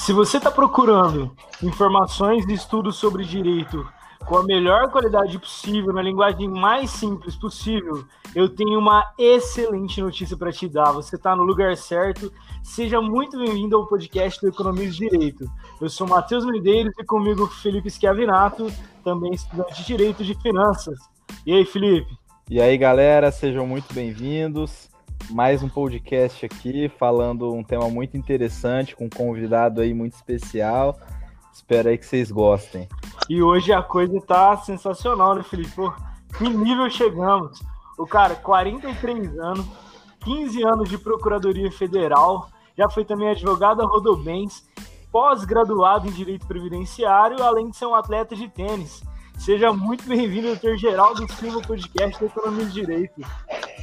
Se você está procurando informações e estudos sobre direito com a melhor qualidade possível, na linguagem mais simples possível, eu tenho uma excelente notícia para te dar. Você está no lugar certo. Seja muito bem-vindo ao podcast do Economia de Direito. Eu sou Matheus Medeiros e comigo Felipe Schiavinato, também estudante de Direito de Finanças. E aí, Felipe? E aí, galera, sejam muito bem-vindos mais um podcast aqui falando um tema muito interessante com um convidado aí muito especial. Espero aí que vocês gostem. E hoje a coisa tá sensacional, né, Felipe? Pô, que nível chegamos? O cara, 43 anos, 15 anos de Procuradoria Federal, já foi também advogado a Rodobens, pós-graduado em Direito Previdenciário, além de ser um atleta de tênis. Seja muito bem-vindo, doutor Geraldo Silva, podcast da Economia de Direito.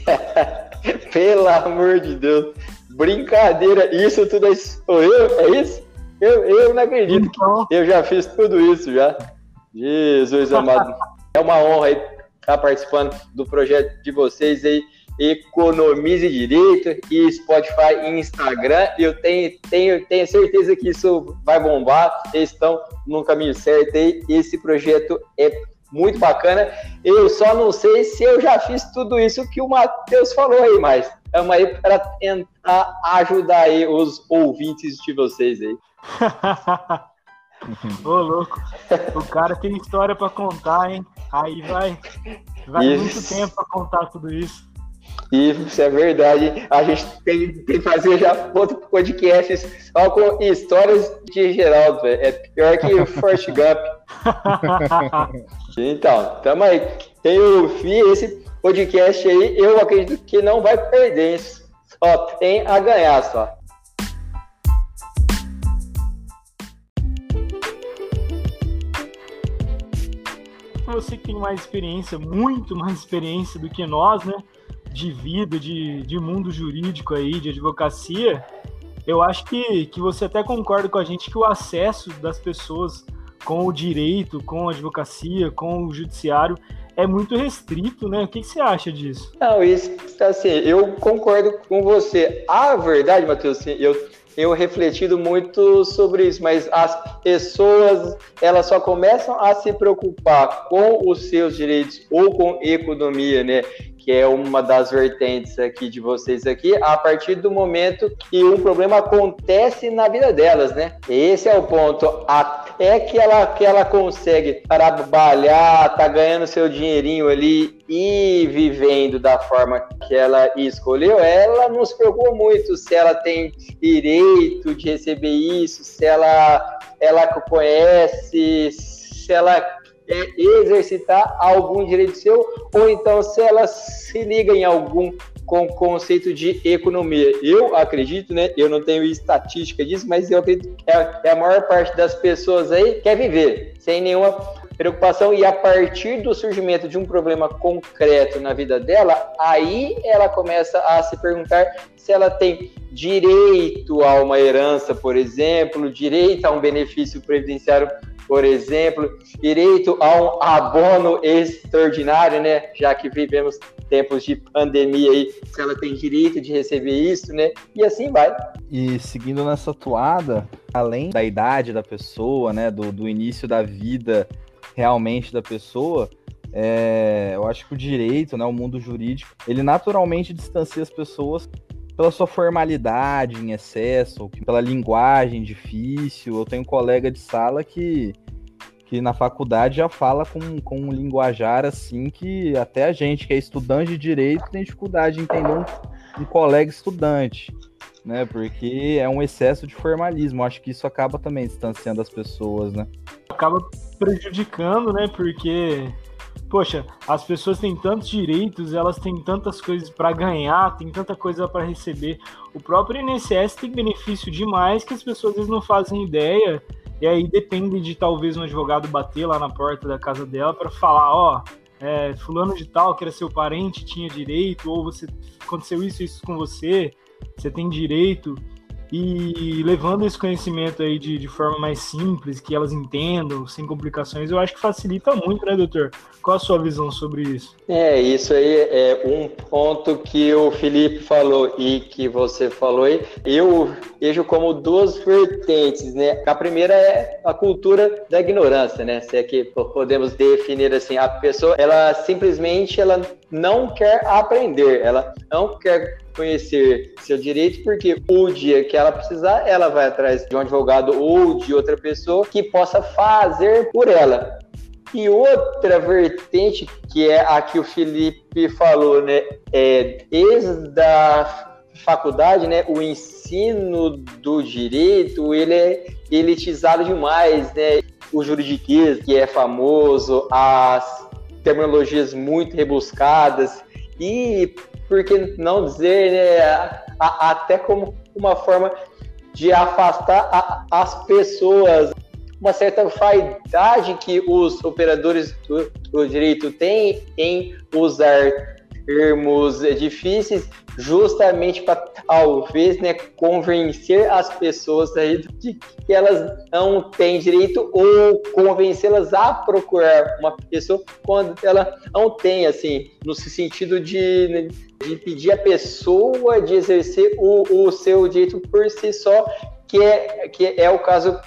Pelo amor de Deus. Brincadeira, isso tudo é sou eu? É isso? Eu, eu não acredito então... que eu já fiz tudo isso já. Jesus amado. É uma honra estar participando do projeto de vocês aí. Economize Direito e Spotify e Instagram. Eu tenho, tenho, tenho certeza que isso vai bombar. Eles estão no caminho certo aí. Esse projeto é muito bacana. Eu só não sei se eu já fiz tudo isso que o Matheus falou aí, mas estamos aí para tentar ajudar aí os ouvintes de vocês aí. Ô, louco, o cara tem história para contar, hein? Aí vai, vai muito tempo para contar tudo isso. Isso é verdade. A gente tem, tem que fazer já outro podcast só com histórias de Geraldo, véio. É pior que o Forrest Gump. então, tamo aí. Tem o FI, esse podcast aí, eu acredito que não vai perder isso. Só tem a ganhar só. Você que tem mais experiência, muito mais experiência do que nós, né? De vida, de, de mundo jurídico aí, de advocacia, eu acho que, que você até concorda com a gente que o acesso das pessoas com o direito, com a advocacia, com o judiciário é muito restrito, né? O que, que você acha disso? Não, isso, assim, eu concordo com você. A verdade, Matheus, assim, eu tenho refletido muito sobre isso, mas as pessoas, elas só começam a se preocupar com os seus direitos ou com economia, né? Que é uma das vertentes aqui de vocês aqui, a partir do momento que um problema acontece na vida delas, né? Esse é o ponto. Até que ela, que ela consegue trabalhar, tá ganhando seu dinheirinho ali e vivendo da forma que ela escolheu, ela não se preocupa muito se ela tem direito de receber isso, se ela, ela conhece, se ela é, exercitar algum direito seu, ou então se ela se liga em algum com conceito de economia. Eu acredito, né? Eu não tenho estatística disso, mas eu acredito que a, a maior parte das pessoas aí quer viver sem nenhuma preocupação e a partir do surgimento de um problema concreto na vida dela, aí ela começa a se perguntar se ela tem direito a uma herança, por exemplo, direito a um benefício previdenciário por exemplo, direito a um abono extraordinário, né? Já que vivemos tempos de pandemia aí, se ela tem direito de receber isso, né? E assim vai. E seguindo nessa toada, além da idade da pessoa, né? Do, do início da vida realmente da pessoa, é, eu acho que o direito, né, o mundo jurídico, ele naturalmente distancia as pessoas pela sua formalidade em excesso, pela linguagem difícil. Eu tenho um colega de sala que, que na faculdade já fala com, com um linguajar assim que até a gente que é estudante de direito tem dificuldade de entender um, um colega estudante, né? Porque é um excesso de formalismo. Acho que isso acaba também distanciando as pessoas, né? Acaba prejudicando, né? Porque poxa, as pessoas têm tantos direitos, elas têm tantas coisas para ganhar, tem tanta coisa para receber. O próprio INSS tem benefício demais que as pessoas às vezes não fazem ideia. E aí depende de talvez um advogado bater lá na porta da casa dela para falar, ó, é, fulano de tal, que era seu parente, tinha direito, ou você aconteceu isso isso com você, você tem direito. E levando esse conhecimento aí de, de forma mais simples, que elas entendam, sem complicações, eu acho que facilita muito, né, doutor? Qual a sua visão sobre isso? É, isso aí é um ponto que o Felipe falou e que você falou aí. Eu vejo como duas vertentes, né? A primeira é a cultura da ignorância, né? Se é que podemos definir assim, a pessoa, ela simplesmente ela não quer aprender, ela não quer conhecer seu direito, porque o dia que ela precisar, ela vai atrás de um advogado ou de outra pessoa que possa fazer por ela. E outra vertente, que é a que o Felipe falou, né? É, desde a faculdade, né? O ensino do direito, ele é elitizado demais, né? O juridiquês, que é famoso, as terminologias muito rebuscadas e por que não dizer, né, a, até como uma forma de afastar a, as pessoas, uma certa vaidade que os operadores do, do direito têm em usar termos difíceis, justamente para talvez né, convencer as pessoas aí de que elas não têm direito ou convencê-las a procurar uma pessoa quando ela não tem, assim, no sentido de, de pedir a pessoa de exercer o, o seu direito por si só, que é, que é o caso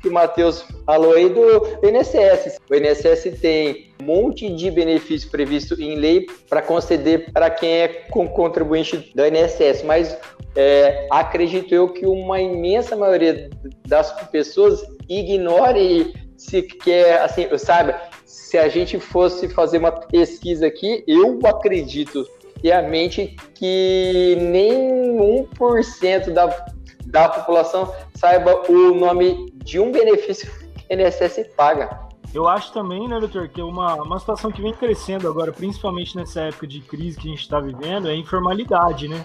que o Matheus falou aí do INSS. O INSS tem um monte de benefícios previstos em lei para conceder para quem é contribuinte do INSS, mas é, acredito eu que uma imensa maioria das pessoas ignore se quer, assim, sabe, se a gente fosse fazer uma pesquisa aqui, eu acredito piamente que nem 1% da da população saiba o nome de um benefício que o INSS paga. Eu acho também, né, doutor, que uma, uma situação que vem crescendo agora, principalmente nessa época de crise que a gente está vivendo, é a informalidade, né?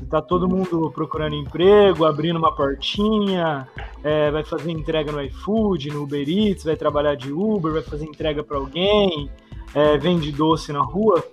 Está todo mundo procurando emprego, abrindo uma portinha, é, vai fazer entrega no iFood, no Uber Eats, vai trabalhar de Uber, vai fazer entrega para alguém, é, vende doce na rua.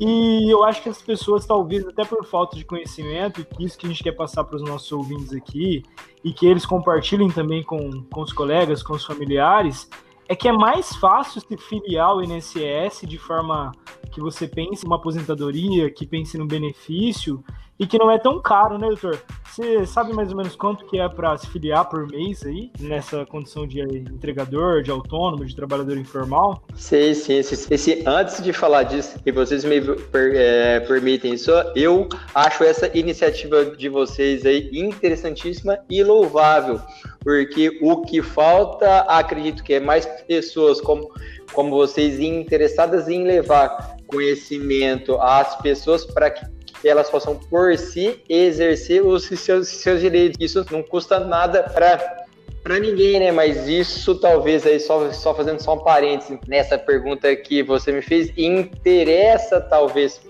E eu acho que as pessoas, talvez até por falta de conhecimento, e isso que a gente quer passar para os nossos ouvintes aqui, e que eles compartilhem também com, com os colegas, com os familiares, é que é mais fácil se filiar ao INSS de forma que você pense em uma aposentadoria, que pense no benefício, e que não é tão caro, né, doutor? Você sabe mais ou menos quanto que é para se filiar por mês aí, nessa condição de entregador, de autônomo, de trabalhador informal? Sim, sim, sim. Esse, antes de falar disso, e vocês me per, é, permitem só, eu acho essa iniciativa de vocês aí interessantíssima e louvável, porque o que falta, acredito que é mais pessoas como, como vocês interessadas em levar conhecimento às pessoas para que que elas possam por si exercer os seus, seus direitos. Isso não custa nada para para ninguém, né? Mas isso talvez aí só, só fazendo só um parênteses nessa pergunta que você me fez, interessa talvez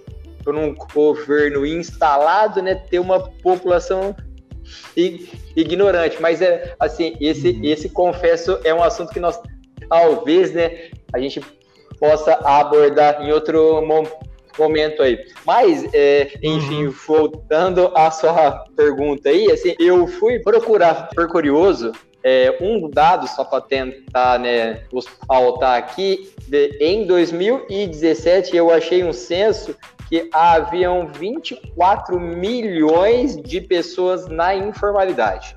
por um governo instalado, né, ter uma população ignorante. Mas é assim, esse esse confesso é um assunto que nós talvez, né, a gente possa abordar em outro momento aí. Mas, é, enfim, uhum. voltando à sua pergunta aí, assim, eu fui procurar, por curioso, é, um dado só para tentar né, pautar aqui. De, em 2017, eu achei um censo que haviam 24 milhões de pessoas na informalidade.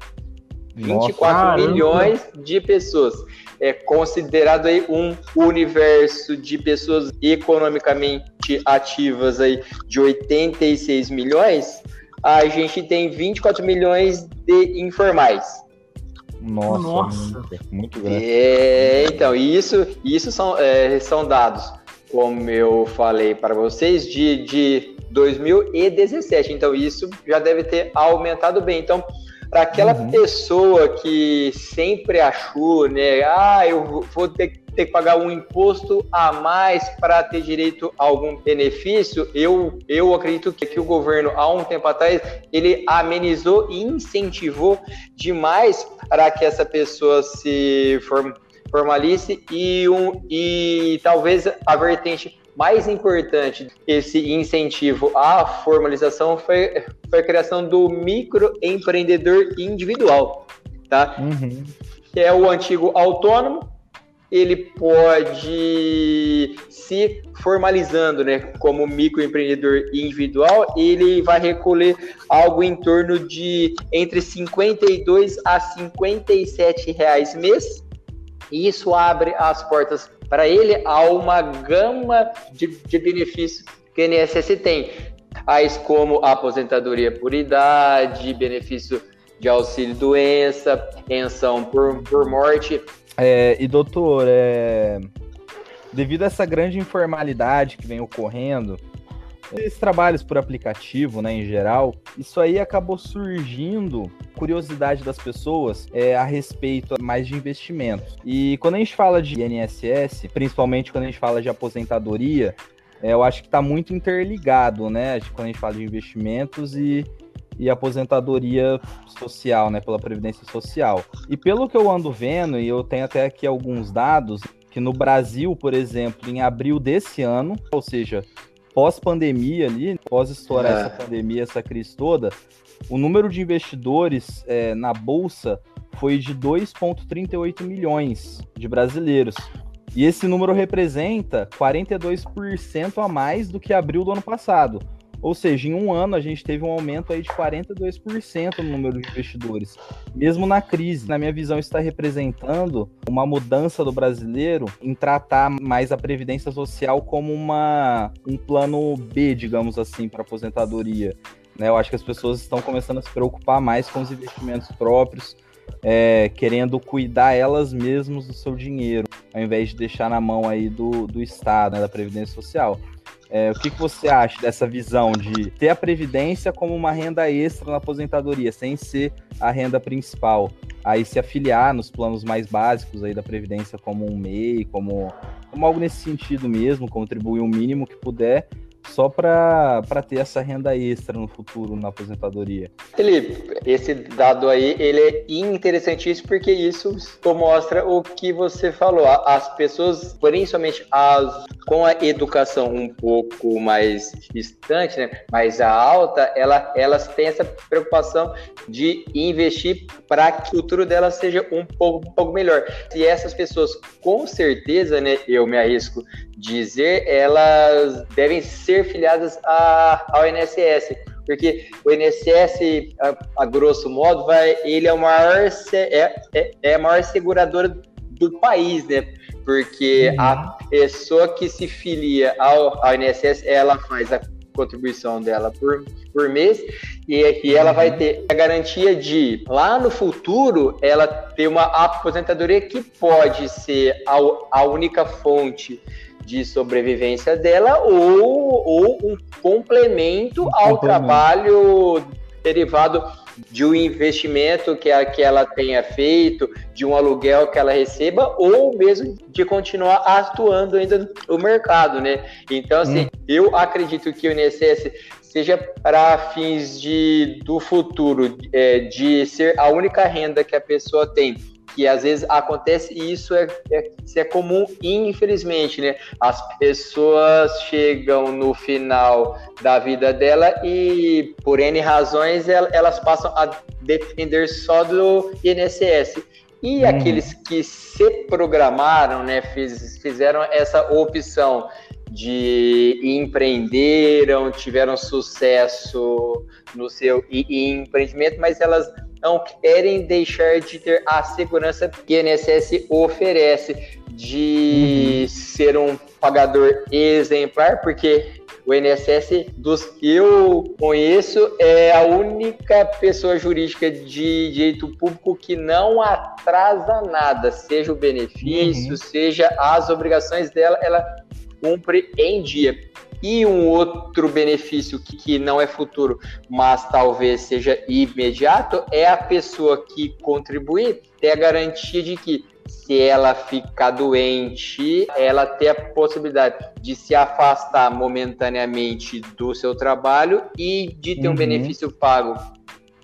Nossa, 24 caramba. milhões de pessoas é considerado aí um universo de pessoas economicamente ativas aí de 86 milhões, a gente tem 24 milhões de informais. Nossa, Nossa. muito grande. É, então, isso, isso são, é, são dados, como eu falei para vocês, de, de 2017. Então, isso já deve ter aumentado bem. Então, para aquela uhum. pessoa que sempre achou, né, ah, eu vou ter, ter que pagar um imposto a mais para ter direito a algum benefício, eu, eu acredito que, que o governo, há um tempo atrás, ele amenizou e incentivou demais para que essa pessoa se form, formalize e, um, e talvez a vertente mais importante esse incentivo à formalização foi, foi a criação do microempreendedor individual, tá? Uhum. Que é o antigo autônomo, ele pode se formalizando, né, como microempreendedor individual, ele vai recolher algo em torno de entre 52 a 57 reais mês. E isso abre as portas para ele a uma gama de, de benefícios que o INSS tem, tais como aposentadoria por idade, benefício de auxílio doença, pensão por, por morte. É, e doutor, é, devido a essa grande informalidade que vem ocorrendo, esses trabalhos por aplicativo, né, em geral, isso aí acabou surgindo curiosidade das pessoas é, a respeito mais de investimentos. E quando a gente fala de INSS, principalmente quando a gente fala de aposentadoria, é, eu acho que está muito interligado, né? Quando a gente fala de investimentos e, e aposentadoria social, né? Pela Previdência Social. E pelo que eu ando vendo, e eu tenho até aqui alguns dados, que no Brasil, por exemplo, em abril desse ano, ou seja, pós-pandemia ali, pós estourar é. essa pandemia, essa crise toda, o número de investidores é, na Bolsa foi de 2,38 milhões de brasileiros. E esse número representa 42% a mais do que abril do ano passado. Ou seja, em um ano a gente teve um aumento aí de 42% no número de investidores. Mesmo na crise, na minha visão, está representando uma mudança do brasileiro em tratar mais a previdência social como uma, um plano B, digamos assim, para aposentadoria. Né? Eu acho que as pessoas estão começando a se preocupar mais com os investimentos próprios, é, querendo cuidar elas mesmas do seu dinheiro, ao invés de deixar na mão aí do, do Estado, né, da Previdência Social. É, o que, que você acha dessa visão de ter a previdência como uma renda extra na aposentadoria, sem ser a renda principal? Aí se afiliar nos planos mais básicos aí da previdência como um MEI, como, como algo nesse sentido mesmo, contribuir o mínimo que puder só para ter essa renda extra no futuro na aposentadoria. Felipe, esse dado aí ele é interessantíssimo porque isso mostra o que você falou. As pessoas, principalmente as com a educação um pouco mais distante, né, mais alta, ela, elas têm essa preocupação de investir para que o futuro delas seja um pouco, um pouco melhor. E essas pessoas, com certeza, né, eu me arrisco dizer, elas devem ser filiadas a, ao INSS, porque o INSS, a, a, grosso modo, vai, ele é, o maior, é, é, é a maior seguradora do país, né? Porque uhum. a pessoa que se filia ao, ao INSS, ela faz a contribuição dela por, por mês e, e ela vai uhum. ter a garantia de lá no futuro ela ter uma aposentadoria que pode ser a, a única fonte de sobrevivência dela ou, ou um complemento ao complemento. trabalho derivado de um investimento que, a, que ela tenha feito, de um aluguel que ela receba, ou mesmo de continuar atuando ainda no mercado, né? Então, assim, hum. eu acredito que o INSS seja para fins de, do futuro, é, de ser a única renda que a pessoa tem que às vezes acontece e isso é, é, isso é comum, infelizmente, né? As pessoas chegam no final da vida dela e, por N razões, elas passam a depender só do INSS. E hum. aqueles que se programaram, né, fiz, fizeram essa opção de empreenderam, tiveram sucesso no seu empreendimento, mas elas não querem deixar de ter a segurança que a INSS oferece de uhum. ser um pagador exemplar, porque o INSS, dos que eu conheço, é a única pessoa jurídica de direito público que não atrasa nada, seja o benefício, uhum. seja as obrigações dela, ela cumpre em dia. E um outro benefício que, que não é futuro, mas talvez seja imediato, é a pessoa que contribuir ter a garantia de que se ela ficar doente, ela ter a possibilidade de se afastar momentaneamente do seu trabalho e de ter uhum. um benefício pago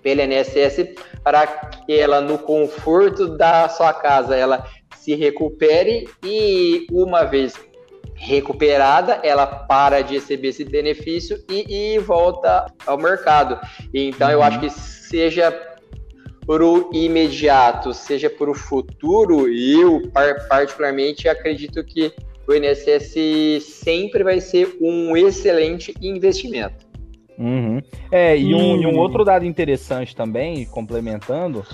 pela INSS para que ela, no conforto da sua casa, ela se recupere e uma vez recuperada, ela para de receber esse benefício e, e volta ao mercado. Então, uhum. eu acho que seja por o imediato, seja por o futuro, eu particularmente acredito que o INSS sempre vai ser um excelente investimento. Uhum. É, e um, e um outro dado interessante também, complementando,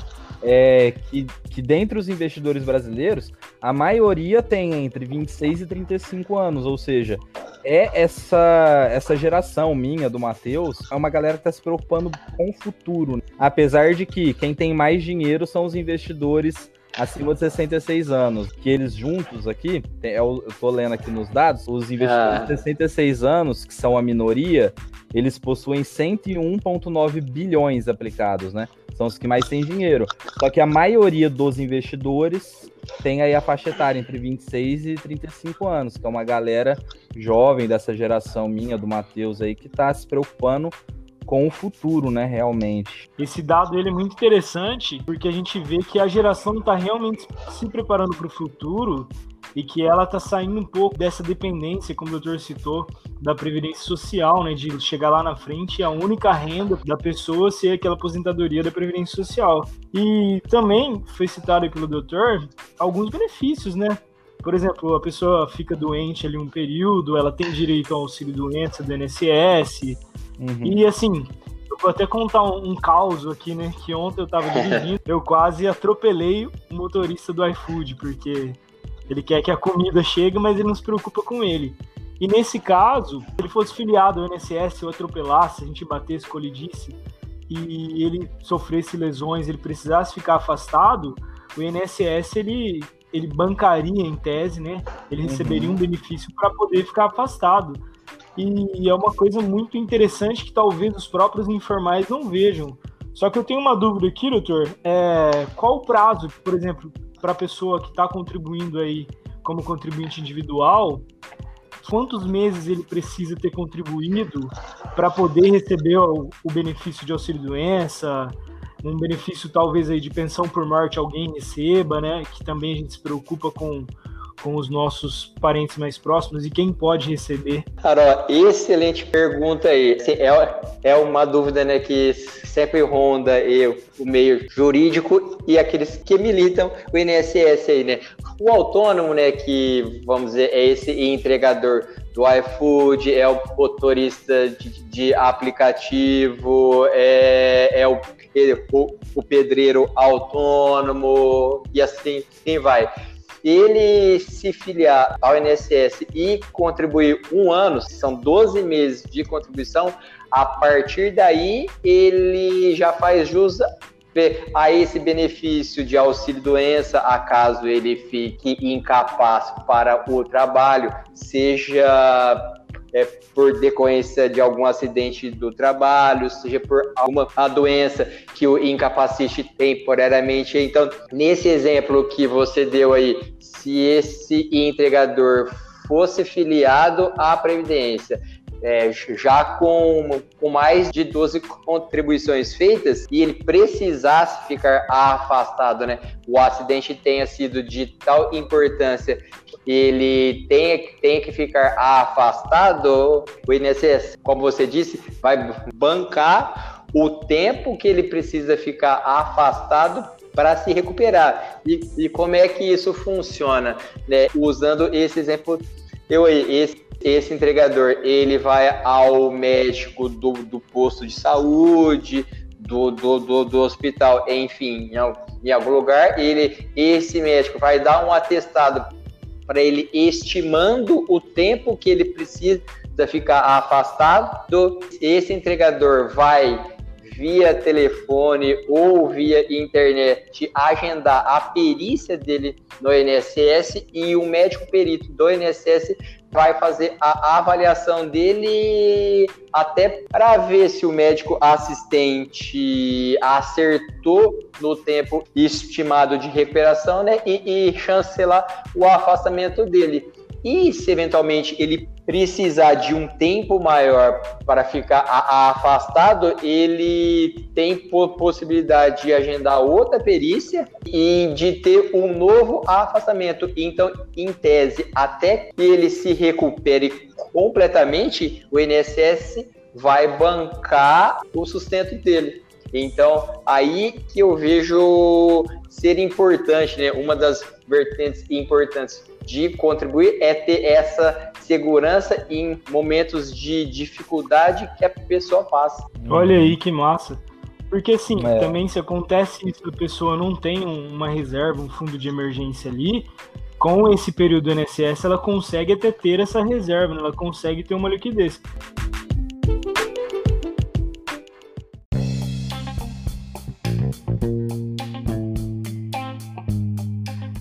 é que, que dentre os investidores brasileiros, a maioria tem entre 26 e 35 anos, ou seja, é essa essa geração minha, do Matheus, é uma galera que está se preocupando com o futuro. Apesar de que quem tem mais dinheiro são os investidores acima de 66 anos, que eles juntos aqui, eu tô lendo aqui nos dados, os investidores ah. de 66 anos, que são a minoria, eles possuem 101,9 bilhões aplicados, né? São os que mais têm dinheiro. Só que a maioria dos investidores tem aí a faixa etária entre 26 e 35 anos, que é uma galera jovem dessa geração minha, do Matheus aí, que está se preocupando com o futuro, né, realmente. Esse dado ele é muito interessante, porque a gente vê que a geração está realmente se preparando para o futuro e que ela está saindo um pouco dessa dependência, como o doutor citou, da previdência social, né, de chegar lá na frente e a única renda da pessoa ser aquela aposentadoria da previdência social. E também foi citado pelo doutor alguns benefícios, né? Por exemplo, a pessoa fica doente ali um período, ela tem direito ao auxílio doença do INSS. Uhum. E assim, eu vou até contar um, um caos aqui, né? Que ontem eu tava dirigindo, eu quase atropelei o motorista do iFood, porque ele quer que a comida chegue, mas ele não se preocupa com ele. E nesse caso, se ele fosse filiado ao INSS ou atropelasse, a gente batesse, colidisse, e ele sofresse lesões, ele precisasse ficar afastado, o INSS ele, ele bancaria em tese, né? Ele uhum. receberia um benefício para poder ficar afastado. E é uma coisa muito interessante que talvez os próprios informais não vejam. Só que eu tenho uma dúvida aqui, doutor. É, qual o prazo, por exemplo, para a pessoa que está contribuindo aí como contribuinte individual, quantos meses ele precisa ter contribuído para poder receber o, o benefício de auxílio-doença, um benefício talvez aí de pensão por morte alguém receba, né? Que também a gente se preocupa com com os nossos parentes mais próximos e quem pode receber? Cara, excelente pergunta aí. É, é uma dúvida né, que sempre ronda eu, o meio jurídico e aqueles que militam o INSS aí, né? O autônomo, né, que vamos dizer, é esse entregador do iFood, é o motorista de, de aplicativo, é, é o, o, o pedreiro autônomo e assim, quem vai ele se filiar ao INSS e contribuir um ano, são 12 meses de contribuição, a partir daí ele já faz jus a esse benefício de auxílio doença, acaso ele fique incapaz para o trabalho, seja é, por decorrência de algum acidente do trabalho, seja por alguma doença que o incapacite temporariamente. Então, nesse exemplo que você deu aí, se esse entregador fosse filiado à Previdência, é, já com, com mais de 12 contribuições feitas e ele precisasse ficar afastado, né? O acidente tenha sido de tal importância ele tenha, tenha que ficar afastado, o INSS, como você disse, vai bancar o tempo que ele precisa ficar afastado para se recuperar. E, e, como é que isso funciona? Né? Usando esse exemplo, eu esse, esse entregador, ele vai ao médico do, do posto de saúde, do, do, do, do hospital, enfim, em, em algum lugar, ele, esse médico vai dar um atestado para ele estimando o tempo que ele precisa ficar afastado. Esse entregador vai via telefone ou via internet agendar a perícia dele no INSS e o médico perito do INSS vai fazer a avaliação dele até para ver se o médico assistente acertou no tempo estimado de recuperação né, e, e chancelar o afastamento dele. E se eventualmente ele precisar de um tempo maior para ficar afastado, ele tem possibilidade de agendar outra perícia e de ter um novo afastamento. Então, em tese, até que ele se recupere completamente, o INSS vai bancar o sustento dele. Então, aí que eu vejo ser importante, né? Uma das vertentes importantes de contribuir é ter essa segurança em momentos de dificuldade que a pessoa passa. Olha aí que massa. Porque sim, é. também se acontece isso, a pessoa não tem uma reserva, um fundo de emergência ali, com esse período do INSS ela consegue até ter essa reserva, né? ela consegue ter uma liquidez.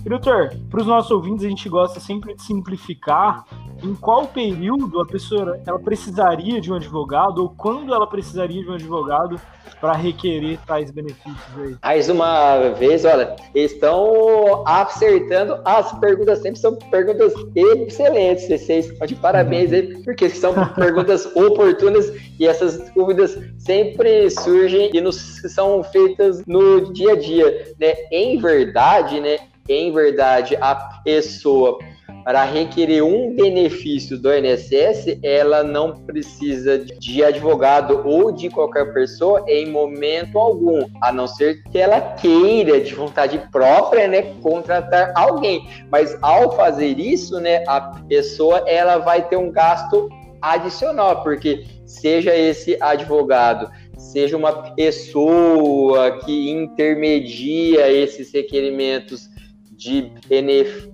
E, doutor, para os nossos ouvintes, a gente gosta sempre de simplificar em qual período a pessoa ela precisaria de um advogado ou quando ela precisaria de um advogado para requerer tais benefícios aí. Mais uma vez, olha, estão acertando as perguntas, sempre são perguntas excelentes. Vocês estão de parabéns aí, porque são perguntas oportunas e essas dúvidas sempre surgem e nos, são feitas no dia a dia, né? Em verdade, né? Em verdade a pessoa para requerer um benefício do INSS, ela não precisa de advogado ou de qualquer pessoa em momento algum, a não ser que ela queira de vontade própria, né, contratar alguém. Mas ao fazer isso, né, a pessoa ela vai ter um gasto adicional, porque seja esse advogado seja uma pessoa que intermedia esses requerimentos de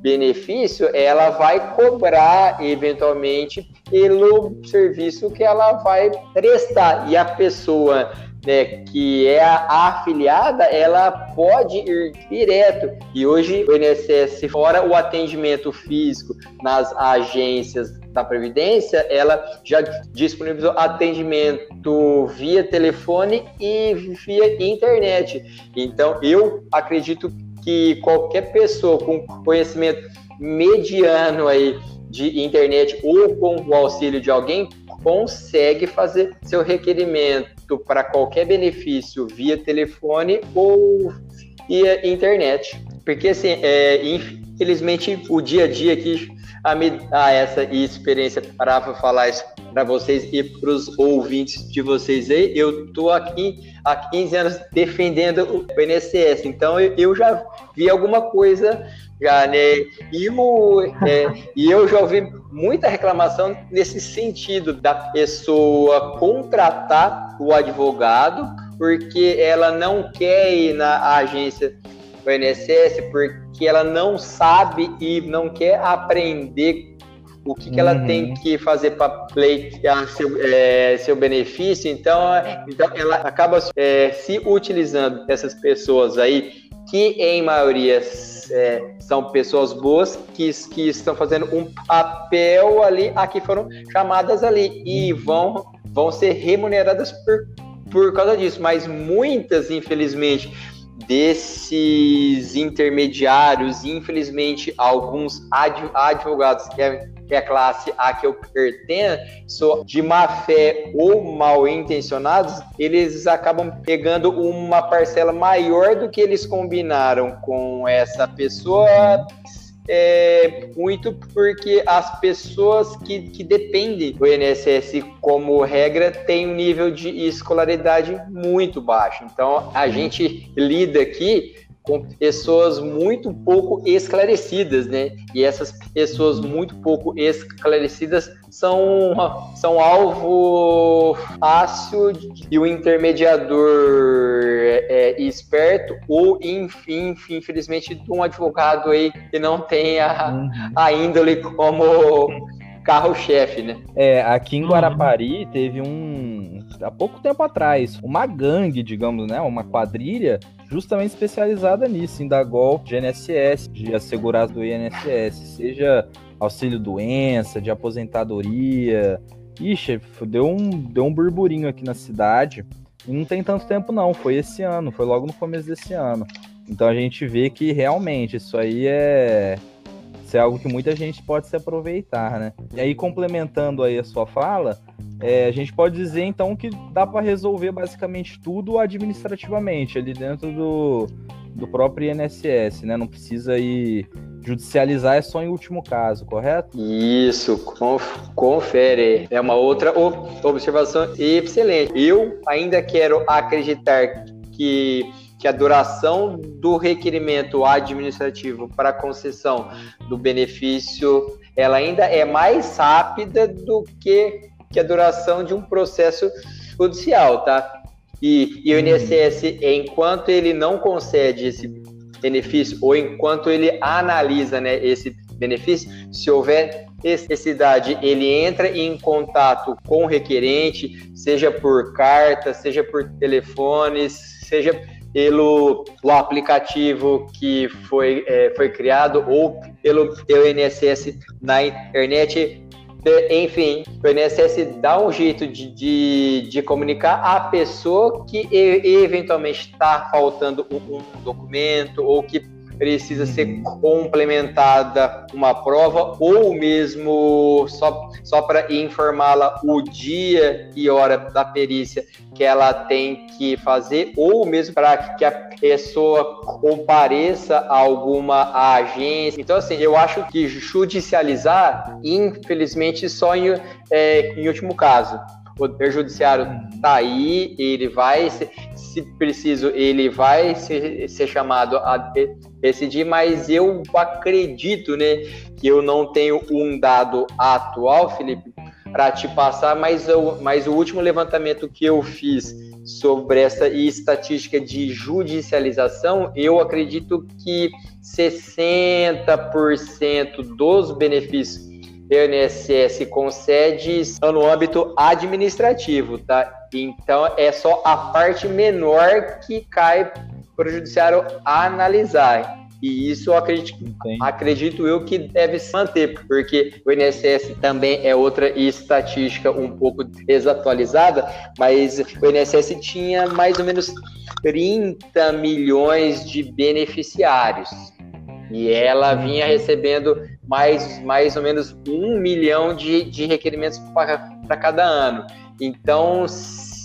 benefício, ela vai cobrar eventualmente pelo serviço que ela vai prestar. E a pessoa né, que é a afiliada, ela pode ir direto. E hoje o INSS, fora o atendimento físico nas agências da Previdência, ela já disponibilizou atendimento via telefone e via internet. Então, eu acredito que qualquer pessoa com conhecimento mediano aí de internet ou com o auxílio de alguém consegue fazer seu requerimento para qualquer benefício via telefone ou via internet. Porque assim, é, infelizmente o dia a dia aqui a me dar essa experiência para falar isso para vocês e para os ouvintes de vocês aí. Eu estou aqui há 15 anos defendendo o INSS, então eu, já vi alguma coisa já, né? E, o, é, e eu já ouvi muita reclamação nesse sentido da pessoa contratar o advogado porque ela não quer ir na agência do INSS porque ela não sabe e não quer aprender o que, que ela uhum. tem que fazer para pleitear seu, é, seu benefício. Então, então ela acaba é, se utilizando dessas pessoas aí, que em maioria é, são pessoas boas, que, que estão fazendo um papel ali, aqui foram chamadas ali, e vão, vão ser remuneradas por, por causa disso. Mas muitas, infelizmente, desses intermediários, infelizmente, alguns advogados que é, que é a classe a que eu pertenço, de má fé ou mal intencionados, eles acabam pegando uma parcela maior do que eles combinaram com essa pessoa é, muito porque as pessoas que, que dependem do INSS como regra têm um nível de escolaridade muito baixo. Então a gente lida aqui com pessoas muito pouco esclarecidas, né? E essas pessoas muito pouco esclarecidas são, são alvo fácil e o intermediador é, esperto ou, enfim, infelizmente, de um advogado aí que não tenha uhum. a índole como carro-chefe, né? É, aqui em Guarapari teve um. Há pouco tempo atrás, uma gangue, digamos, né? Uma quadrilha justamente especializada nisso, em dar golpe de INSS, de assegurados do INSS, seja auxílio doença, de aposentadoria. Ixi, deu um, deu um burburinho aqui na cidade. E não tem tanto tempo, não. Foi esse ano, foi logo no começo desse ano. Então a gente vê que realmente isso aí é Isso é algo que muita gente pode se aproveitar, né? E aí, complementando aí a sua fala, é, a gente pode dizer então que dá para resolver basicamente tudo administrativamente, ali dentro do, do próprio INSS, né? Não precisa ir judicializar, é só em último caso, correto? Isso, confere. É uma outra observação excelente. Eu ainda quero acreditar que que a duração do requerimento administrativo para concessão do benefício ela ainda é mais rápida do que, que a duração de um processo judicial, tá? E, e o INSS, enquanto ele não concede esse benefício ou enquanto ele analisa né, esse benefício, se houver necessidade, ele entra em contato com o requerente, seja por carta, seja por telefones, seja pelo o aplicativo que foi, é, foi criado ou pelo, pelo INSS na internet. Enfim, o INSS dá um jeito de, de, de comunicar a pessoa que eventualmente está faltando um, um documento ou que precisa ser uhum. complementada uma prova ou mesmo só, só para informá-la o dia e hora da perícia que ela tem que fazer ou mesmo para que a pessoa compareça a alguma agência. Então, assim, eu acho que judicializar, infelizmente, só em, é, em último caso. O Poder Judiciário está aí, ele vai, se, se preciso, ele vai ser, ser chamado a decidir, mas eu acredito, né, que eu não tenho um dado atual, Felipe, para te passar, mas, eu, mas o último levantamento que eu fiz sobre essa estatística de judicialização, eu acredito que 60% dos benefícios INSS concede no âmbito administrativo, tá? Então é só a parte menor que cai para o judiciário analisar. E isso eu acredito, acredito eu que deve se manter, porque o INSS também é outra estatística um pouco desatualizada, mas o INSS tinha mais ou menos 30 milhões de beneficiários. E ela vinha recebendo mais, mais ou menos um milhão de, de requerimentos para cada ano. Então,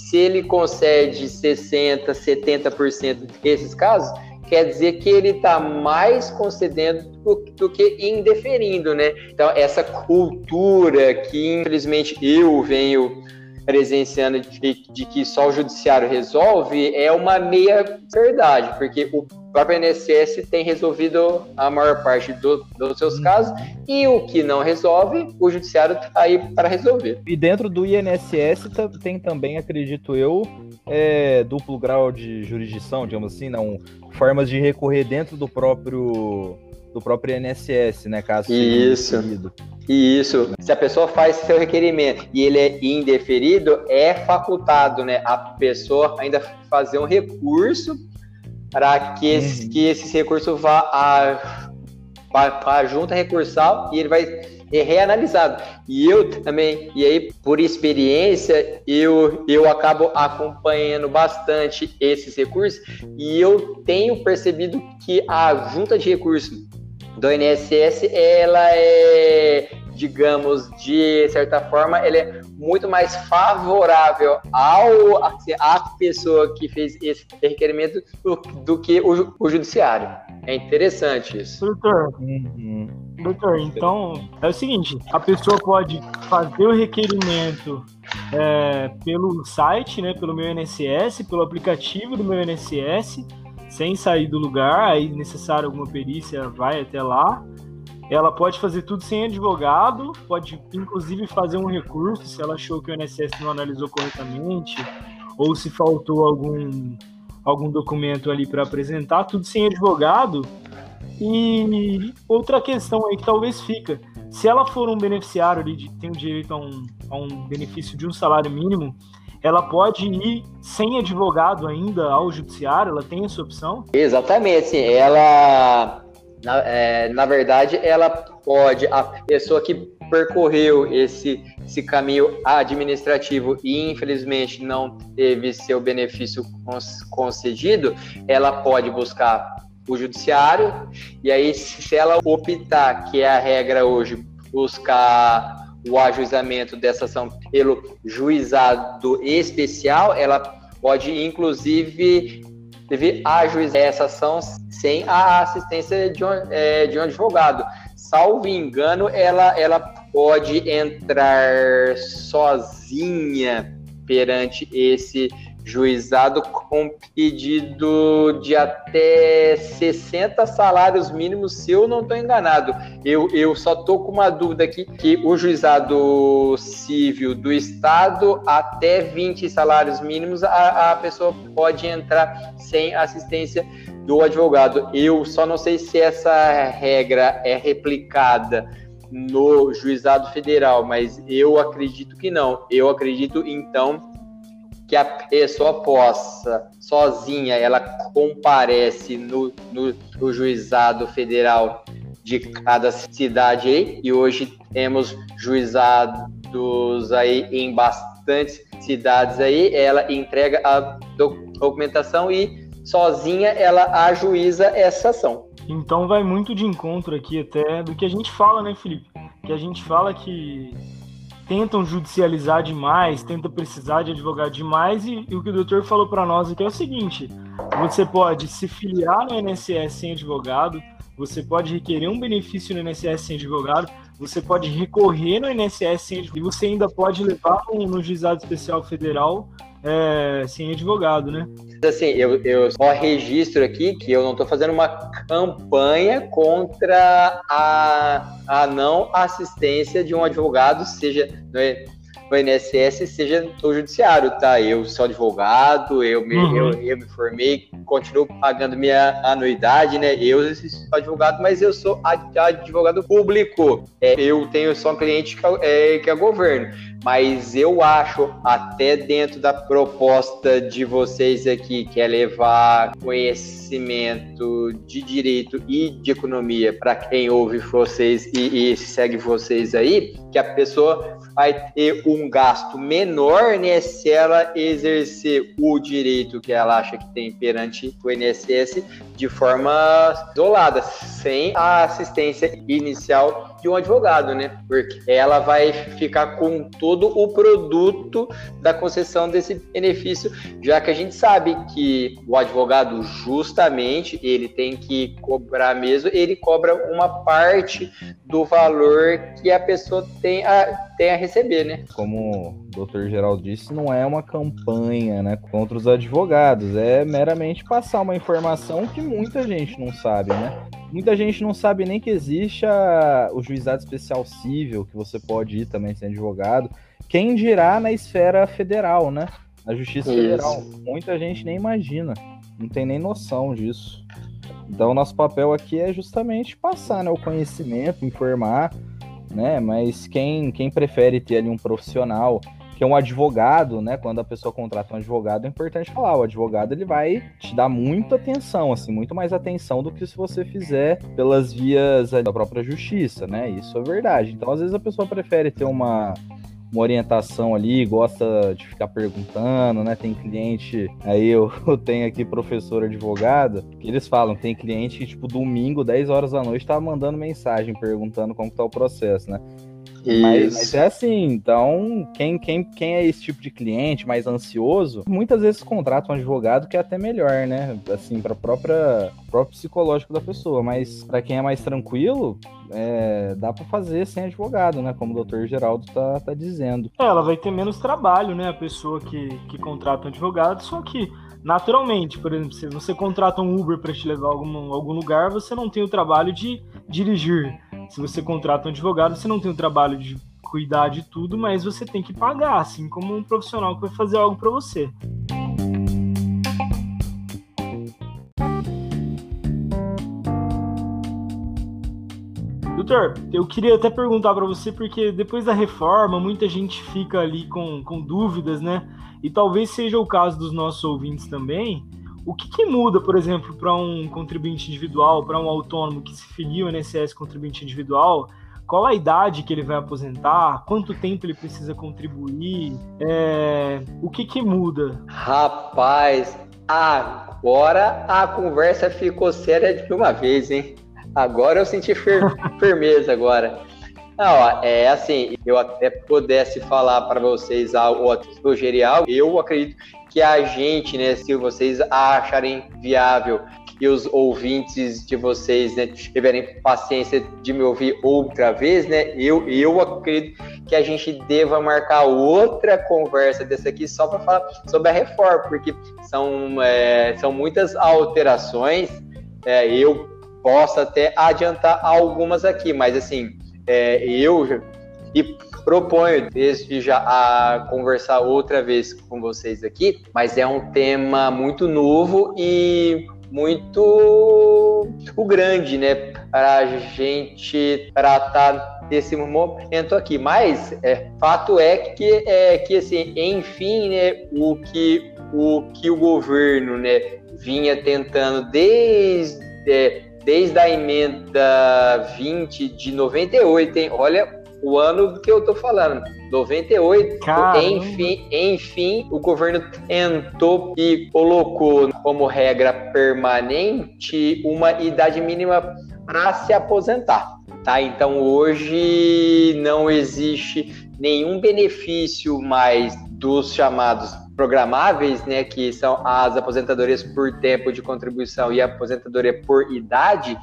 se ele concede 60%, 70% desses casos, quer dizer que ele está mais concedendo do, do, que indeferindo, né? Então, essa cultura que, infelizmente, eu venho presenciando de, de, que só o judiciário resolve é uma meia verdade, porque o próprio INSS tem resolvido a maior parte do, dos seus casos e o que não resolve, o judiciário está aí para resolver. E dentro do INSS tem também, acredito eu, é, duplo grau de jurisdição, digamos assim, não, formas de recorrer dentro do próprio do próprio INSS, né? Caso Isso. Isso. Se a pessoa faz seu requerimento e ele é indeferido, é facultado, né? A pessoa ainda fazer um recurso para que, esse, uhum. que esse recurso vá a, para a junta recursal e ele vai ser reanalisado. E eu também, e aí por experiência, eu, eu acabo acompanhando bastante esses recursos e eu tenho percebido que a junta de recursos do INSS, ela é, digamos, de certa forma, ela é muito mais favorável ao a pessoa que fez esse requerimento do, do que o, o, judiciário. É interessante isso. Doutor, uhum. doutor, então é o seguinte: a pessoa pode fazer o requerimento é, pelo site, né, pelo meu INSS, pelo aplicativo do meu INSS sem sair do lugar, aí necessário alguma perícia, vai até lá. Ela pode fazer tudo sem advogado, pode inclusive fazer um recurso se ela achou que o INSS não analisou corretamente, ou se faltou algum, algum documento ali para apresentar, tudo sem advogado. E outra questão aí que talvez fica, se ela for um beneficiário ali, de, tem o direito a um, a um benefício de um salário mínimo, ela pode ir sem advogado ainda ao judiciário? Ela tem essa opção? Exatamente. Ela, na, é, na verdade, ela pode, a pessoa que percorreu esse, esse caminho administrativo e infelizmente não teve seu benefício concedido, ela pode buscar o judiciário, e aí se ela optar, que é a regra hoje, buscar o ajuizamento dessa ação pelo juizado especial, ela pode inclusive deve ajuizar essa ação sem a assistência de um, é, de um advogado. Salvo engano, ela, ela pode entrar sozinha perante esse juizado com pedido de até 60 salários mínimos, se eu não estou enganado. Eu, eu só estou com uma dúvida aqui, que o juizado civil do Estado, até 20 salários mínimos, a, a pessoa pode entrar sem assistência do advogado. Eu só não sei se essa regra é replicada no juizado federal, mas eu acredito que não. Eu acredito, então, que a pessoa possa, sozinha, ela comparece no, no, no juizado federal de cada cidade aí, e hoje temos juizados aí em bastantes cidades aí, ela entrega a documentação e sozinha ela ajuiza essa ação. Então vai muito de encontro aqui até do que a gente fala, né, Felipe? Que a gente fala que tentam judicializar demais, tentam precisar de advogado demais, e, e o que o doutor falou para nós aqui é o seguinte: você pode se filiar no INSS sem advogado, você pode requerer um benefício no INSS sem advogado, você pode recorrer no INSS sem advogado, e você ainda pode levar no, no juizado especial federal é, sem advogado, né? Assim, eu, eu só registro aqui que eu não estou fazendo uma campanha contra a, a não assistência de um advogado, seja no INSS, seja no judiciário, tá? Eu sou advogado, eu me, uhum. eu, eu, me formei, continuo pagando minha anuidade, né? Eu sou advogado, mas eu sou advogado público. É, eu tenho só um cliente que é, que é governo mas eu acho, até dentro da proposta de vocês aqui, que é levar conhecimento de direito e de economia para quem ouve vocês e, e segue vocês aí, que a pessoa vai ter um gasto menor né, se ela exercer o direito que ela acha que tem perante o INSS de forma isolada, sem a assistência inicial de um advogado, né? Porque ela vai ficar com todo o produto da concessão desse benefício, já que a gente sabe que o advogado justamente ele tem que cobrar mesmo, ele cobra uma parte do valor que a pessoa tem a, tem a receber, né? Como o doutor Geraldo disse, não é uma campanha né, contra os advogados, é meramente passar uma informação que muita gente não sabe, né? Muita gente não sabe nem que existe a, o juizado especial civil, que você pode ir também sem advogado. Quem dirá na esfera federal, né? Na Justiça Isso. Federal. Muita gente nem imagina, não tem nem noção disso. Então, nosso papel aqui é justamente passar né, o conhecimento, informar, né? Mas quem, quem prefere ter ali um profissional que é um advogado, né? Quando a pessoa contrata um advogado, é importante falar, o advogado ele vai te dar muita atenção, assim, muito mais atenção do que se você fizer pelas vias da própria justiça, né? Isso é verdade. Então, às vezes a pessoa prefere ter uma uma orientação ali, gosta de ficar perguntando, né? Tem cliente, aí eu, eu tenho aqui professor advogado, que eles falam, tem cliente que, tipo, domingo, 10 horas da noite, tá mandando mensagem perguntando como tá o processo, né? Mas, mas, é assim, então, quem, quem, quem é esse tipo de cliente mais ansioso, muitas vezes contrata um advogado que é até melhor, né? Assim, para própria próprio psicológico da pessoa. Mas para quem é mais tranquilo, é, dá para fazer sem advogado, né? Como o doutor Geraldo tá, tá dizendo. É, ela vai ter menos trabalho, né? A pessoa que, que contrata um advogado, só que naturalmente, por exemplo, se você contrata um Uber para te levar a algum, algum lugar, você não tem o trabalho de dirigir. Se você contrata um advogado, você não tem o trabalho de cuidar de tudo, mas você tem que pagar, assim como um profissional que vai fazer algo para você. Doutor, eu queria até perguntar para você, porque depois da reforma, muita gente fica ali com, com dúvidas, né? E talvez seja o caso dos nossos ouvintes também. O que, que muda, por exemplo, para um contribuinte individual, para um autônomo que se filia ao INSS contribuinte individual? Qual a idade que ele vai aposentar? Quanto tempo ele precisa contribuir? É... O que, que muda? Rapaz, agora a conversa ficou séria de uma vez, hein? Agora eu senti fir firmeza agora. Não, é assim, eu até pudesse falar para vocês algo sugerial, eu acredito que a gente, né, se vocês acharem viável e os ouvintes de vocês, né, tiverem paciência de me ouvir outra vez, né, eu, eu acredito que a gente deva marcar outra conversa dessa aqui só para falar sobre a reforma, porque são, é, são muitas alterações. É, eu posso até adiantar algumas aqui, mas assim, é, eu e proponho desde já a conversar outra vez com vocês aqui, mas é um tema muito novo e muito o grande, né, para a gente tratar desse momento aqui. Mas é, fato é que é que assim, enfim, né, o que o que o governo, né, vinha tentando desde é, desde a emenda 20 de 98, hein? Olha o ano que eu tô falando. 98, Caramba. enfim, enfim, o governo tentou e colocou como regra permanente uma idade mínima para se aposentar. Tá? Então hoje não existe nenhum benefício mais dos chamados programáveis, né, que são as aposentadorias por tempo de contribuição e a aposentadoria por idade,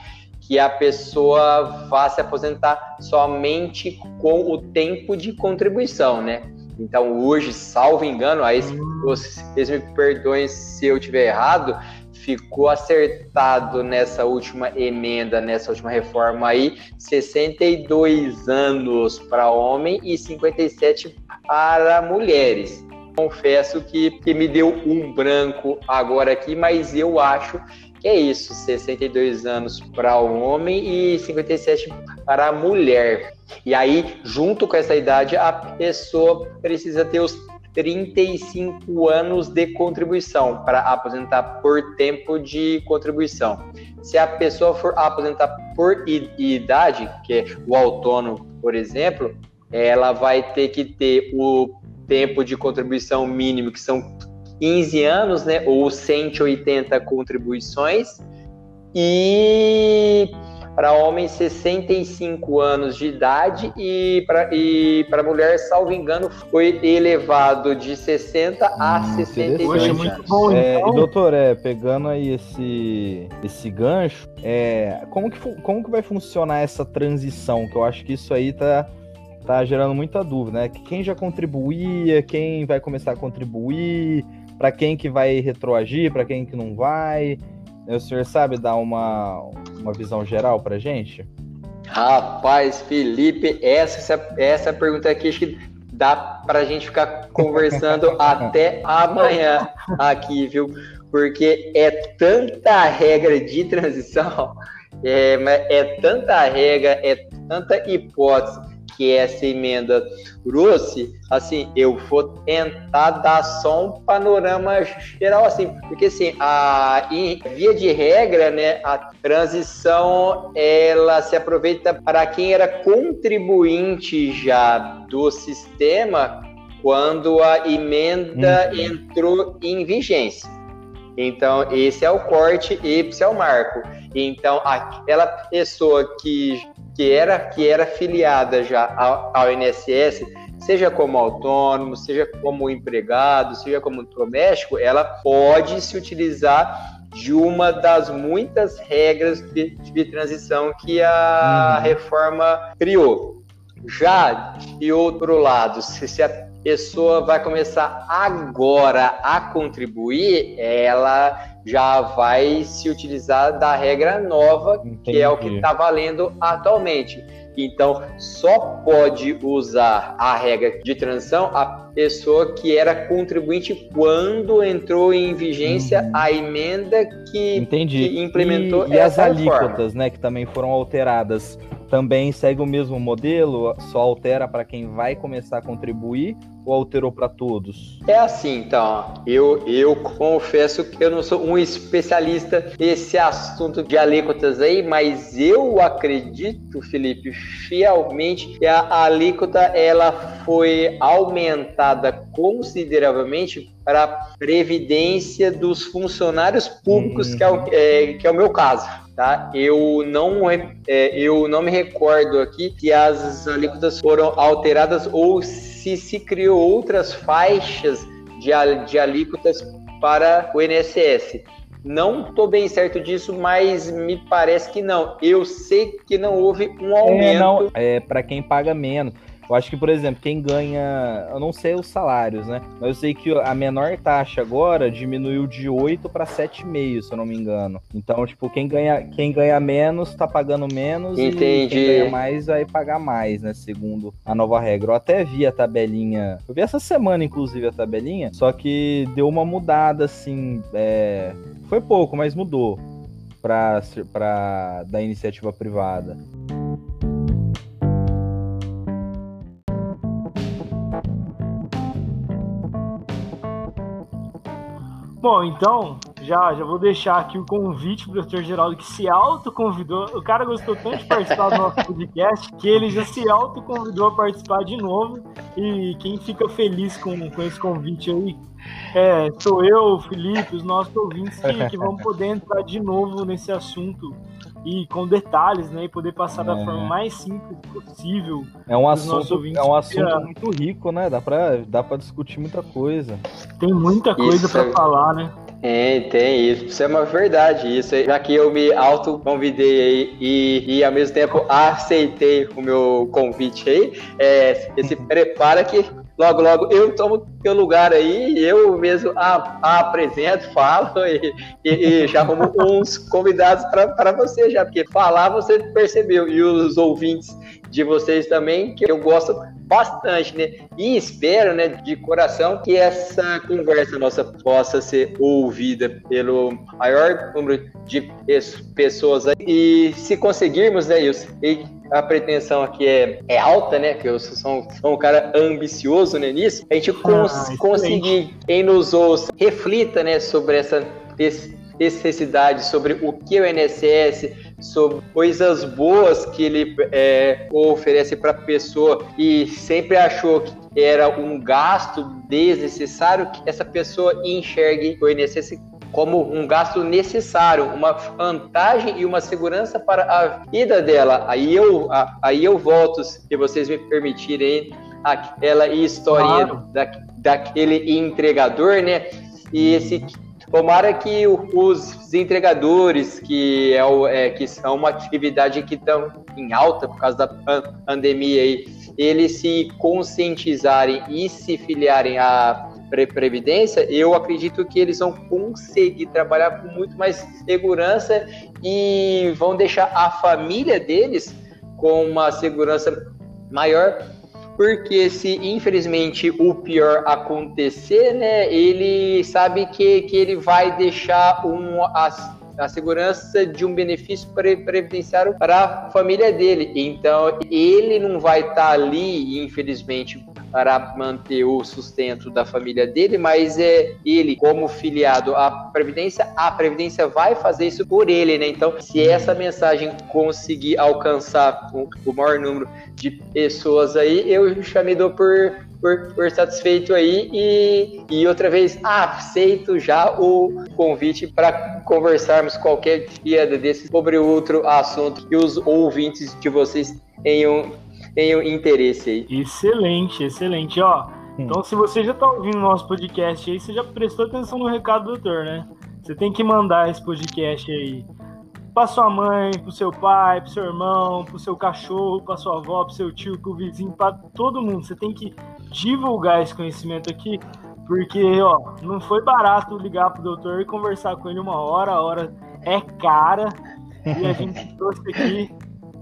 que a pessoa vá se aposentar somente com o tempo de contribuição, né? Então, hoje, salvo engano, aí vocês me perdoem se eu estiver errado, ficou acertado nessa última emenda, nessa última reforma aí, 62 anos para homem e 57 para mulheres. Confesso que, que me deu um branco agora aqui, mas eu acho que é isso, 62 anos para o homem e 57 para a mulher. E aí, junto com essa idade, a pessoa precisa ter os 35 anos de contribuição para aposentar por tempo de contribuição. Se a pessoa for aposentar por idade, que é o autônomo, por exemplo, ela vai ter que ter o tempo de contribuição mínimo, que são 15 anos, né, ou 180 contribuições, e para homens 65 anos de idade e para e para mulher, salvo engano, foi elevado de 60 a hum, 62 anos. Muito bom, é, então. doutor, é, pegando aí esse, esse gancho, é, como, que, como que vai funcionar essa transição? Que eu acho que isso aí tá tá gerando muita dúvida, né? Quem já contribuía, quem vai começar a contribuir, para quem que vai retroagir, para quem que não vai. O senhor sabe dar uma, uma visão geral para gente? Rapaz, Felipe, essa, essa pergunta aqui acho que dá para a gente ficar conversando até amanhã aqui, viu? Porque é tanta regra de transição, é, é tanta regra, é tanta hipótese que essa emenda trouxe, assim, eu vou tentar dar só um panorama geral, assim, porque assim, a, em via de regra, né, a transição, ela se aproveita para quem era contribuinte já do sistema quando a emenda uhum. entrou em vigência. Então, esse é o corte e esse é o marco. Então, aquela pessoa que que era, que era filiada já ao, ao INSS, seja como autônomo, seja como empregado, seja como doméstico, ela pode se utilizar de uma das muitas regras de, de transição que a uhum. reforma criou. Já, de outro lado, se, se a pessoa vai começar agora a contribuir, ela já vai se utilizar da regra nova, Entendi. que é o que está valendo atualmente. Então, só pode usar a regra de transição a pessoa que era contribuinte quando entrou em vigência uhum. a emenda que, que implementou e, e as alíquotas, né, que também foram alteradas também segue o mesmo modelo, só altera para quem vai começar a contribuir ou alterou para todos? É assim, então. Eu, eu confesso que eu não sou um especialista nesse assunto de alíquotas aí, mas eu acredito, Felipe, fielmente que a alíquota ela foi aumentada consideravelmente para a previdência dos funcionários públicos, que, é o, uhum. é, que é o meu caso. Tá? Eu não, é, eu não me recordo aqui se as alíquotas foram alteradas ou se se criou outras faixas de, de alíquotas para o INSS. Não estou bem certo disso, mas me parece que não. Eu sei que não houve um aumento. É, é para quem paga menos. Eu acho que, por exemplo, quem ganha. Eu não sei os salários, né? Mas eu sei que a menor taxa agora diminuiu de 8 para 7,5, se eu não me engano. Então, tipo, quem ganha, quem ganha menos tá pagando menos Entendi. e quem ganha mais vai pagar mais, né? Segundo a nova regra. Eu até vi a tabelinha. Eu vi essa semana, inclusive, a tabelinha. Só que deu uma mudada, assim. É... Foi pouco, mas mudou. Pra, pra, da iniciativa privada. Bom, então, já, já vou deixar aqui o convite pro Dr. Geraldo, que se autoconvidou. O cara gostou tanto de participar do nosso podcast que ele já se autoconvidou a participar de novo. E quem fica feliz com, com esse convite aí é, sou eu, o Felipe, os nossos ouvintes que, que vão poder entrar de novo nesse assunto e com detalhes, né? E poder passar é. da forma mais simples possível. É um assunto, é um assunto muito rico, né? Dá pra, dá pra discutir muita coisa. Tem muita coisa para é... falar, né? É, tem isso. Isso é uma verdade. Isso já que eu me autoconvidei aí e, e ao mesmo tempo aceitei o meu convite aí, é, se prepara que logo, logo eu tomo teu lugar aí, eu mesmo a, a apresento, falo e, e, e, já arrumo uns convidados para você já, porque falar você percebeu e os ouvintes de vocês também, que eu gosto bastante, né? E espero, né, de coração, que essa conversa nossa possa ser ouvida pelo maior número de pessoas aí. E se conseguirmos, né, eu sei a pretensão aqui é, é alta, né? Que eu sou, sou um cara ambicioso né, nisso. A gente cons ah, conseguir, quem nos ouça, reflita, né, sobre essa necessidade, sobre o que é o INSS, sobre coisas boas que ele é, oferece para a pessoa e sempre achou que era um gasto desnecessário, que essa pessoa enxergue o INSS como um gasto necessário, uma vantagem e uma segurança para a vida dela. Aí eu, aí eu volto, se vocês me permitirem, aquela historinha claro. da, daquele entregador, né? E esse Tomara que os entregadores, que é, o, é que são uma atividade que estão em alta por causa da pandemia aí, eles se conscientizarem e se filiarem à Previdência, eu acredito que eles vão conseguir trabalhar com muito mais segurança e vão deixar a família deles com uma segurança maior porque se infelizmente o pior acontecer, né, ele sabe que, que ele vai deixar um, a, a segurança de um benefício previdenciário para a família dele. Então, ele não vai estar tá ali, infelizmente, para manter o sustento da família dele, mas é ele, como filiado à Previdência, a Previdência vai fazer isso por ele, né? Então, se essa mensagem conseguir alcançar o, maior número de pessoas aí, eu já me dou por por, por, satisfeito aí e, e outra vez aceito já o convite para conversarmos qualquer dia desses sobre outro assunto que os ouvintes de vocês tenham tenham interesse aí. Excelente, excelente. Ó, hum. então se você já está ouvindo o nosso podcast aí, você já prestou atenção no recado do doutor, né? Você tem que mandar esse podcast aí para sua mãe, para o seu pai, para seu irmão, para o seu cachorro, para sua avó, para seu tio, para o vizinho, para todo mundo. Você tem que divulgar esse conhecimento aqui, porque ó, não foi barato ligar pro doutor e conversar com ele uma hora, a hora é cara e a gente trouxe aqui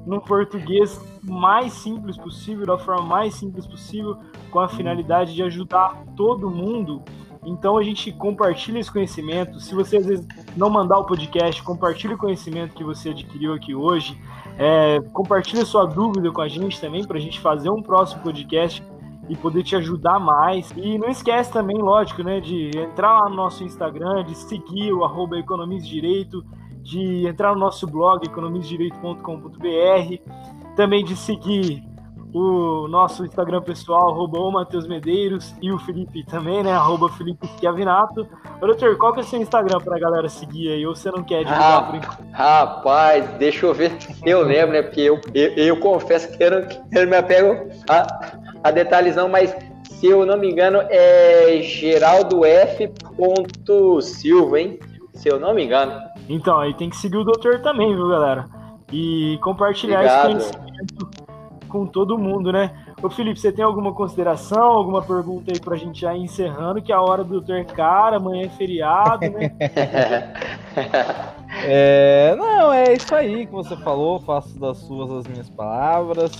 no português mais simples possível, da forma mais simples possível, com a finalidade de ajudar todo mundo. Então a gente compartilha esse conhecimento. Se você às vezes não mandar o podcast, compartilhe o conhecimento que você adquiriu aqui hoje. É, compartilhe sua dúvida com a gente também para a gente fazer um próximo podcast e poder te ajudar mais. E não esquece também, lógico, né, de entrar lá no nosso Instagram, de seguir o arroba Direito, de entrar no nosso blog economisdireito.com.br, também de seguir o nosso Instagram pessoal, arroba o Matheus Medeiros, e o Felipe também, né? Arroba Felipe Schiavinato. doutor, qual que é o seu Instagram pra galera seguir aí? Ou você não quer divulgar ah, por enquanto? Rapaz, deixa eu ver. Eu lembro, né? Porque eu, eu, eu confesso que eu não, eu não me apego a, a detalhezão, mas se eu não me engano é Geraldo F. Silva, hein? Se eu não me engano. Então, aí tem que seguir o doutor também, viu, galera? E compartilhar Obrigado. esse conhecimento com todo mundo, né? Ô Felipe, você tem alguma consideração, alguma pergunta aí pra gente já ir encerrando, que a hora do doutor é cara, amanhã é feriado, né? é, não, é isso aí que você falou, faço das suas as minhas palavras.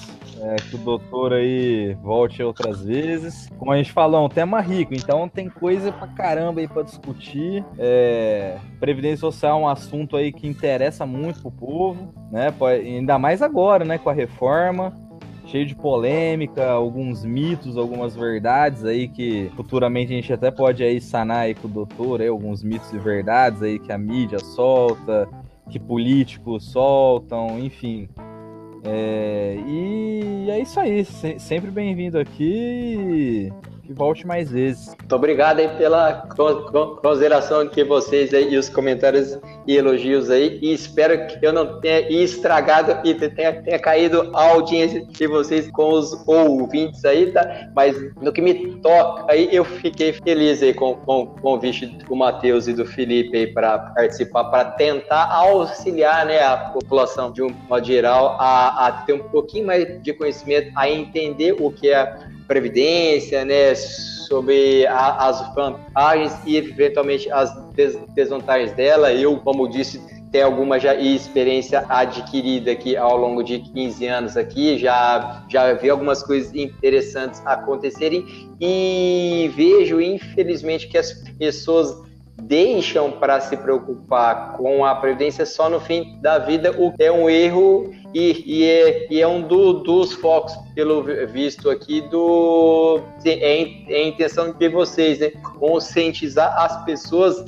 É, que o doutor aí volte outras vezes. Como a gente falou, é um tema rico, então tem coisa pra caramba aí pra discutir. É, Previdência Social é um assunto aí que interessa muito pro povo, né? Ainda mais agora, né? Com a reforma cheio de polêmica, alguns mitos, algumas verdades aí que futuramente a gente até pode aí sanar aí com o doutor, aí, alguns mitos e verdades aí que a mídia solta, que políticos soltam, enfim. É, e é isso aí, sempre bem-vindo aqui volte mais vezes. Muito obrigado aí pela consideração que vocês aí e os comentários e elogios aí. E espero que eu não tenha estragado e tenha, tenha caído a audiência de vocês com os ouvintes aí, tá? Mas no que me toca aí, eu fiquei feliz aí com, com, com o convite do Matheus e do Felipe aí para participar, para tentar auxiliar né, a população de um modo geral a, a ter um pouquinho mais de conhecimento, a entender o que é previdência, né, sobre a, as vantagens e eventualmente as des desvantagens dela. Eu, como disse, tenho alguma já experiência adquirida aqui ao longo de 15 anos aqui, já já vi algumas coisas interessantes acontecerem e vejo infelizmente que as pessoas deixam para se preocupar com a previdência só no fim da vida, o que é um erro e, e, é, e é, um do, dos focos, pelo visto aqui, do é, é a intenção de vocês, né? Conscientizar as pessoas,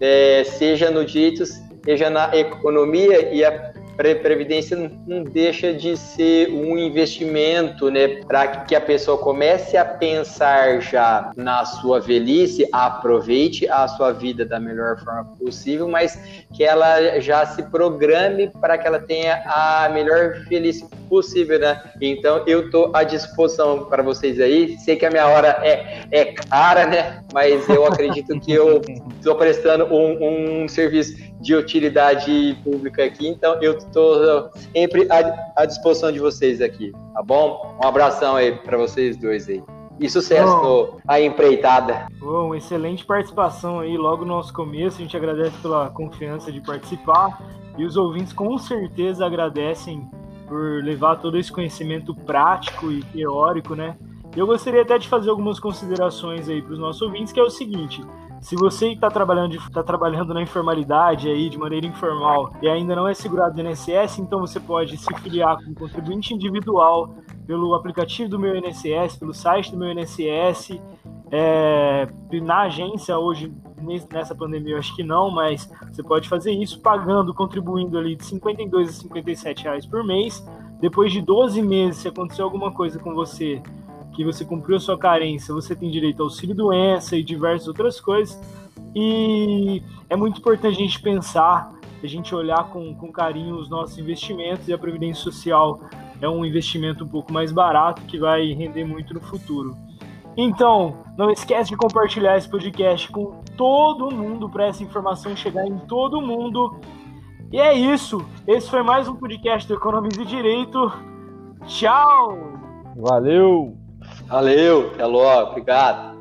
é, seja no direito, seja na economia, e a previdência não deixa de ser um investimento, né, para que a pessoa comece a pensar já na sua velhice, aproveite a sua vida da melhor forma possível, mas que ela já se programe para que ela tenha a melhor velhice possível, né? Então eu tô à disposição para vocês aí. Sei que a minha hora é, é cara, né? Mas eu acredito que eu estou prestando um, um serviço de utilidade pública aqui, então eu estou sempre à, à, disposição de vocês aqui, tá bom? Um abração aí para vocês dois aí. E sucesso bom, a empreitada. Bom, excelente participação aí logo no nosso começo. A gente agradece pela confiança de participar e os ouvintes com certeza agradecem por levar todo esse conhecimento prático e teórico, né? Eu gostaria até de fazer algumas considerações aí para os nossos ouvintes, que é o seguinte: se você está trabalhando, tá trabalhando na informalidade aí, de maneira informal, e ainda não é segurado do INSS, então você pode se filiar como contribuinte individual pelo aplicativo do meu INSS, pelo site do meu INSS, é, na agência hoje, nessa pandemia, eu acho que não, mas você pode fazer isso pagando, contribuindo ali de 52 a 57 reais por mês. Depois de 12 meses, se acontecer alguma coisa com você que você cumpriu sua carência, você tem direito ao auxílio doença e diversas outras coisas. E é muito importante a gente pensar, a gente olhar com, com carinho os nossos investimentos e a Previdência Social é um investimento um pouco mais barato que vai render muito no futuro. Então, não esquece de compartilhar esse podcast com todo mundo para essa informação chegar em todo mundo. E é isso. Esse foi mais um podcast do Economize Direito. Tchau! Valeu! Valeu, até logo, obrigado.